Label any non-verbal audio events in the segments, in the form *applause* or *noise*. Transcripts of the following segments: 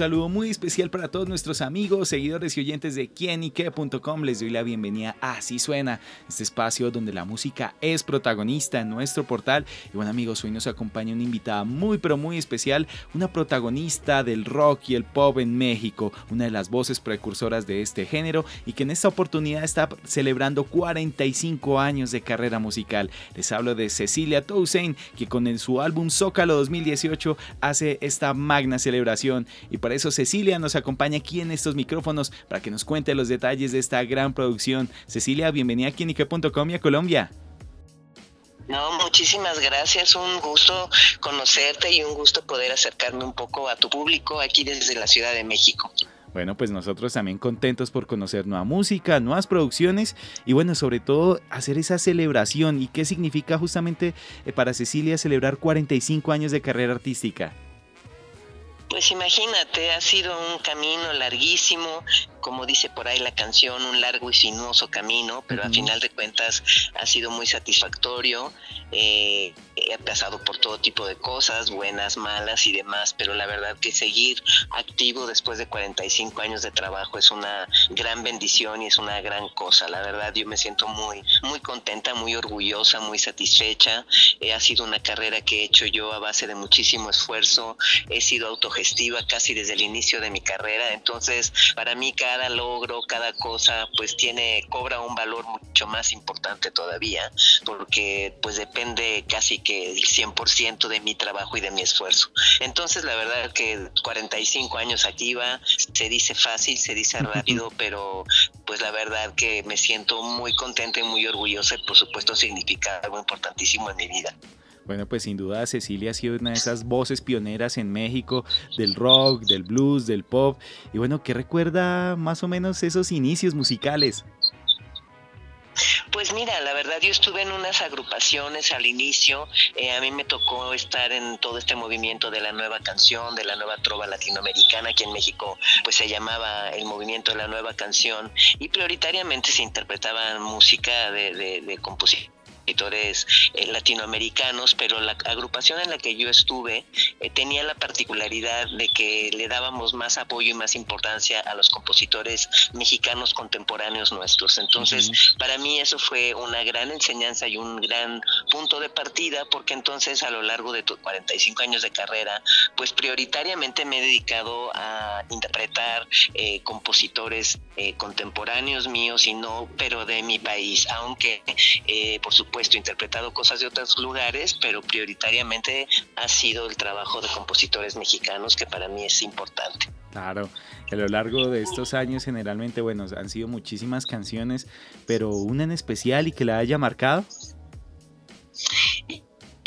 Saludo muy especial para todos nuestros amigos, seguidores y oyentes de quienique.com. Les doy la bienvenida a Así Suena, este espacio donde la música es protagonista en nuestro portal. Y bueno amigos, hoy nos acompaña una invitada muy pero muy especial, una protagonista del rock y el pop en México, una de las voces precursoras de este género y que en esta oportunidad está celebrando 45 años de carrera musical. Les hablo de Cecilia Toussaint, que con su álbum Zócalo 2018 hace esta magna celebración. Y para eso Cecilia nos acompaña aquí en estos micrófonos para que nos cuente los detalles de esta gran producción. Cecilia, bienvenida a Quienique.com y a Colombia. No, muchísimas gracias. Un gusto conocerte y un gusto poder acercarme un poco a tu público aquí desde la Ciudad de México. Bueno, pues nosotros también contentos por conocer nueva música, nuevas producciones y bueno, sobre todo hacer esa celebración. ¿Y qué significa justamente eh, para Cecilia celebrar 45 años de carrera artística? Pues imagínate, ha sido un camino larguísimo, como dice por ahí la canción, un largo y sinuoso camino, pero a final de cuentas ha sido muy satisfactorio. Eh, he pasado por todo tipo de cosas, buenas, malas y demás, pero la verdad que seguir activo después de 45 años de trabajo es una gran bendición y es una gran cosa. La verdad yo me siento muy, muy contenta, muy orgullosa, muy satisfecha. Eh, ha sido una carrera que he hecho yo a base de muchísimo esfuerzo. He sido autogestionada casi desde el inicio de mi carrera, entonces para mí cada logro, cada cosa pues tiene, cobra un valor mucho más importante todavía, porque pues depende casi que el 100% de mi trabajo y de mi esfuerzo. Entonces la verdad que 45 años activa, se dice fácil, se dice rápido, pero pues la verdad que me siento muy contenta y muy orgullosa y por supuesto significa algo importantísimo en mi vida. Bueno, pues sin duda Cecilia ha sido una de esas voces pioneras en México del rock, del blues, del pop. Y bueno, ¿qué recuerda más o menos esos inicios musicales? Pues mira, la verdad yo estuve en unas agrupaciones al inicio, eh, a mí me tocó estar en todo este movimiento de la nueva canción, de la nueva trova latinoamericana, que en México pues se llamaba el movimiento de la nueva canción, y prioritariamente se interpretaba música de, de, de composición escritores eh, latinoamericanos, pero la agrupación en la que yo estuve eh, tenía la particularidad de que le dábamos más apoyo y más importancia a los compositores mexicanos contemporáneos nuestros. Entonces, para mí eso fue una gran enseñanza y un gran punto de partida, porque entonces a lo largo de 45 años de carrera, pues prioritariamente me he dedicado a interpretar eh, compositores contemporáneos míos y no, pero de mi país, aunque por supuesto he interpretado cosas de otros lugares, pero prioritariamente ha sido el trabajo de compositores mexicanos que para mí es importante. Claro, a lo largo de estos años generalmente, bueno, han sido muchísimas canciones, pero una en especial y que la haya marcado.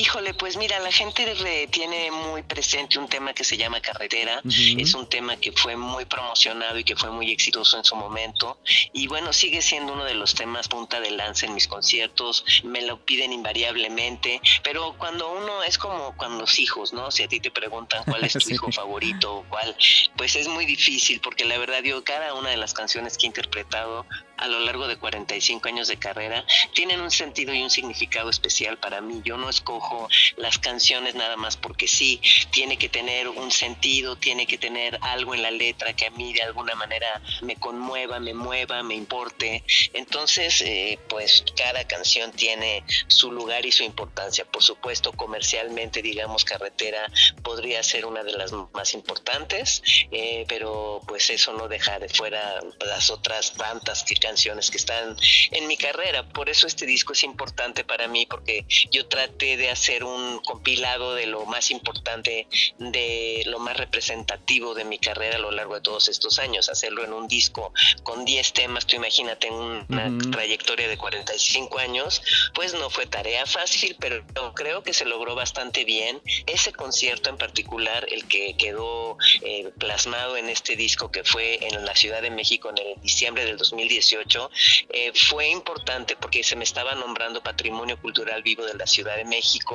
Híjole, pues mira, la gente tiene muy presente un tema que se llama carretera. Es un tema que fue muy promocionado y que fue muy exitoso en su momento. Y bueno, sigue siendo uno de los temas punta de lanza en mis conciertos. Me lo piden invariablemente. Pero cuando uno es como cuando los hijos, ¿no? Si a ti te preguntan cuál es tu *laughs* hijo favorito o cuál, pues es muy difícil porque la verdad, yo cada una de las canciones que he interpretado a lo largo de 45 años de carrera tienen un sentido y un significado especial para mí. Yo no escojo las canciones nada más porque sí, tiene que tener un sentido, tiene que tener algo en la letra que a mí de alguna manera me conmueva, me mueva, me importe. Entonces, eh, pues cada canción tiene su lugar y su importancia. Por supuesto, comercialmente, digamos, Carretera podría ser una de las más importantes, eh, pero pues eso no deja de fuera las otras tantas que canciones que están en mi carrera. Por eso este disco es importante para mí, porque yo traté de hacer un compilado de lo más importante, de lo más representativo de mi carrera a lo largo de todos estos años. Hacerlo en un disco con 10 temas, tú imagínate una trayectoria de 45 años, pues no fue tarea fácil, pero creo que se logró bastante bien. Ese concierto en particular, el que quedó eh, plasmado en este disco que fue en la Ciudad de México en el diciembre del 2018, eh, fue importante porque se me estaba nombrando Patrimonio Cultural Vivo de la Ciudad de México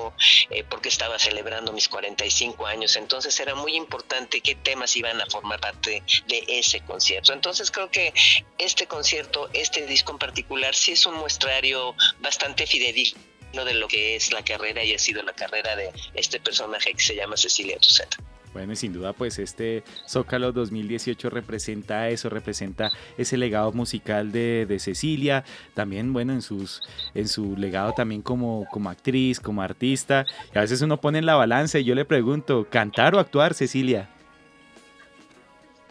eh, porque estaba celebrando mis 45 años, entonces era muy importante qué temas iban a formar parte de ese concierto. Entonces creo que este concierto, este disco en particular, sí es un muestrario bastante fidedigno de lo que es la carrera y ha sido la carrera de este personaje que se llama Cecilia Toussaint. Bueno, y sin duda, pues este Zócalo 2018 representa eso, representa ese legado musical de, Cecilia, también, bueno, en, sus, en su legado también como, como actriz, como artista. Y a veces uno pone en la balanza y yo le pregunto, ¿cantar o actuar, Cecilia?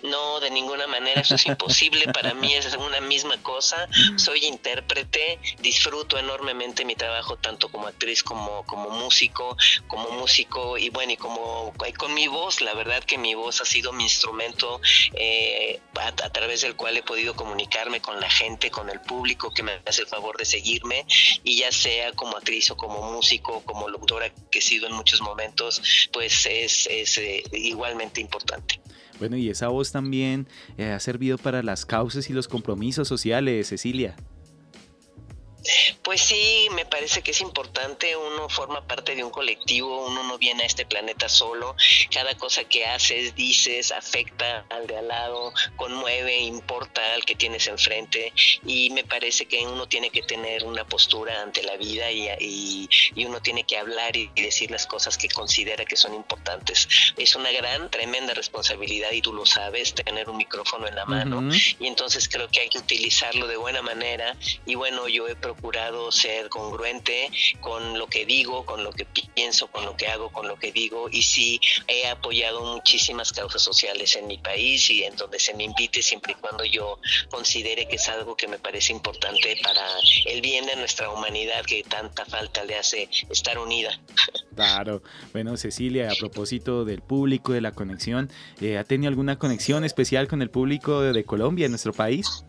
No, de ninguna manera, eso es imposible. Para mí es una misma cosa. Soy intérprete, disfruto enormemente mi trabajo tanto como actriz como, como músico, como músico y bueno, y como con mi voz, la verdad que mi voz ha sido mi instrumento eh, a, través del cual he podido comunicarme con la gente, con el público que me hace el favor de seguirme y ya sea como actriz o como músico, como locutora que he sido en muchos momentos, pues es, es eh, igualmente importante. Bueno, y esa voz también eh, ha servido para las causas y los compromisos sociales, Cecilia. Pues sí, me parece que es importante, uno forma parte de un colectivo, uno no viene a este planeta solo, cada cosa que haces, dices, afecta al de al lado, conmueve, importa al que tienes enfrente y me parece que uno tiene que tener una postura ante la vida y, uno tiene que hablar y, decir las cosas que considera que son importantes. Es una gran, tremenda responsabilidad y tú lo sabes, tener un micrófono en la mano y entonces creo que hay que utilizarlo de buena manera y bueno, yo he procurado ser congruente con lo que digo, con lo que pienso, con lo que hago, con lo que digo y sí he apoyado muchísimas causas sociales en mi país y en donde se me invite siempre y cuando yo considere que es algo que me parece importante para el bien de nuestra humanidad que tanta falta le hace estar unida. Claro. Bueno, Cecilia, a propósito del público, de la conexión, eh, ¿ha tenido alguna conexión especial con el público de Colombia, en nuestro país?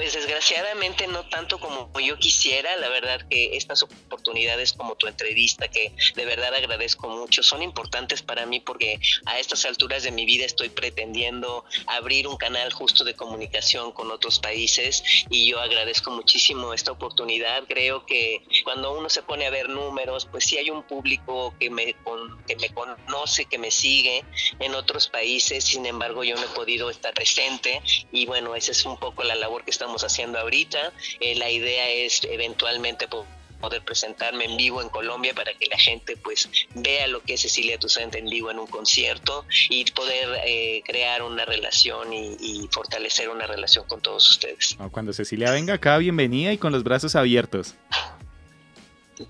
Pues desgraciadamente no tanto como yo quisiera, la verdad que estas oportunidades como tu entrevista, que de verdad agradezco mucho, son importantes para mí porque a estas alturas de mi vida estoy pretendiendo abrir un canal justo de comunicación con otros países y yo agradezco muchísimo esta oportunidad. Creo que cuando uno se pone a ver números, pues sí hay un público que me, que me conoce, que me sigue en otros países, sin embargo yo no he podido estar presente y bueno, esa es un poco la labor que estamos haciendo ahorita. Eh, la idea es eventualmente poder presentarme en vivo en Colombia para que la gente pues vea lo que es Cecilia Toussaint en vivo en un concierto y poder eh, crear una relación y, y, fortalecer una relación con todos ustedes. Cuando Cecilia venga acá, bienvenida y con los brazos abiertos.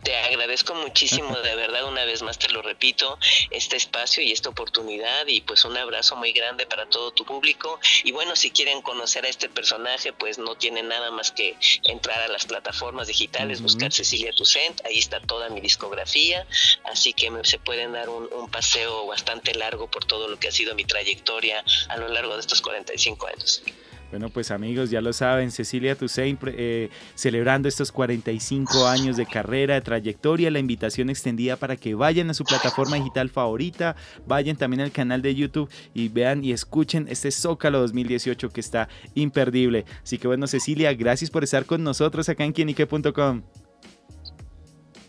Te agradezco muchísimo, de verdad, una vez más te lo repito, este espacio y esta oportunidad y pues un abrazo muy grande para todo tu público. Y bueno, si quieren conocer a este personaje, pues no tienen nada más que entrar a las plataformas digitales, buscar Cecilia Toussaint, ahí está toda mi discografía, así que se pueden dar un, un, paseo bastante largo por todo lo que ha sido mi trayectoria a lo largo de estos 45 años. Bueno, pues amigos, ya lo saben, Cecilia Toussaint eh, celebrando estos 45 años de carrera, de trayectoria, la invitación extendida para que vayan a su plataforma digital favorita, vayan también al canal de YouTube y vean y escuchen este Zócalo 2018 que está imperdible. Así que bueno, Cecilia, gracias por estar con nosotros acá en quienique.com.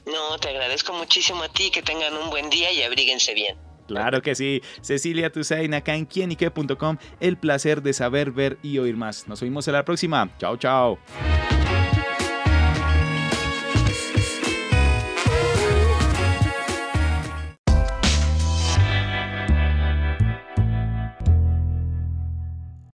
No, te agradezco muchísimo a ti, que tengan un buen día y abríguense bien. Claro que sí. Cecilia Tusain acá en quienique.com. El placer de saber, ver y oír más. Nos vemos en la próxima. Chao, chao.